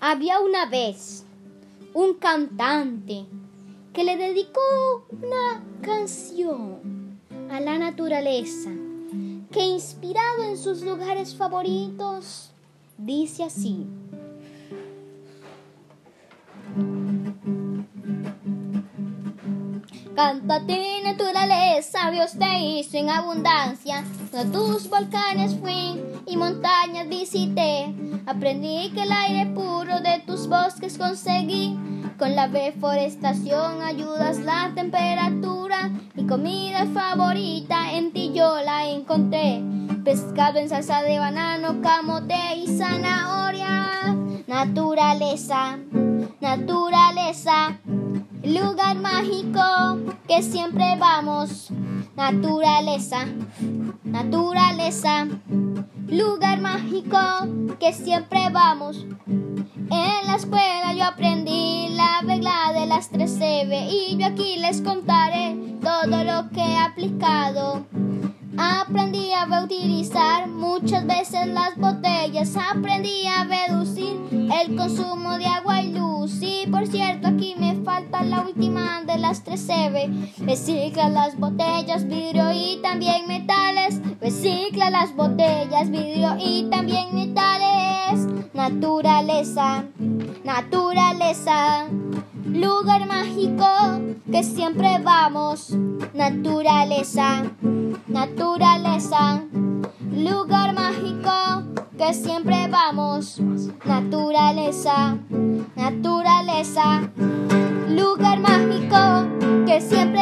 Había una vez un cantante que le dedicó una canción a la naturaleza que inspirado en sus lugares favoritos dice así. Cántate naturaleza, Dios te hizo en abundancia. A tus volcanes fui y montañas visité. Aprendí que el aire puro de tus bosques conseguí. Con la deforestación ayudas la temperatura. Mi comida favorita en ti yo la encontré. Pescado en salsa de banano, camote y zanahoria. Naturaleza, naturaleza lugar mágico que siempre vamos. Naturaleza, naturaleza, que siempre vamos. En la escuela yo aprendí la regla de las tres CB y yo aquí les contaré todo lo que he aplicado. Aprendí a reutilizar muchas veces las botellas, aprendí a reducir el consumo de agua y luz. Y por cierto, aquí me falta la última de las tres CB. Recicla las botellas, vidrio y también metales. Recicla las botellas, vidrio y también metales. Naturaleza, naturaleza lugar mágico que siempre vamos. Naturaleza, naturaleza, lugar mágico que siempre vamos. Naturaleza, naturaleza, lugar mágico que siempre.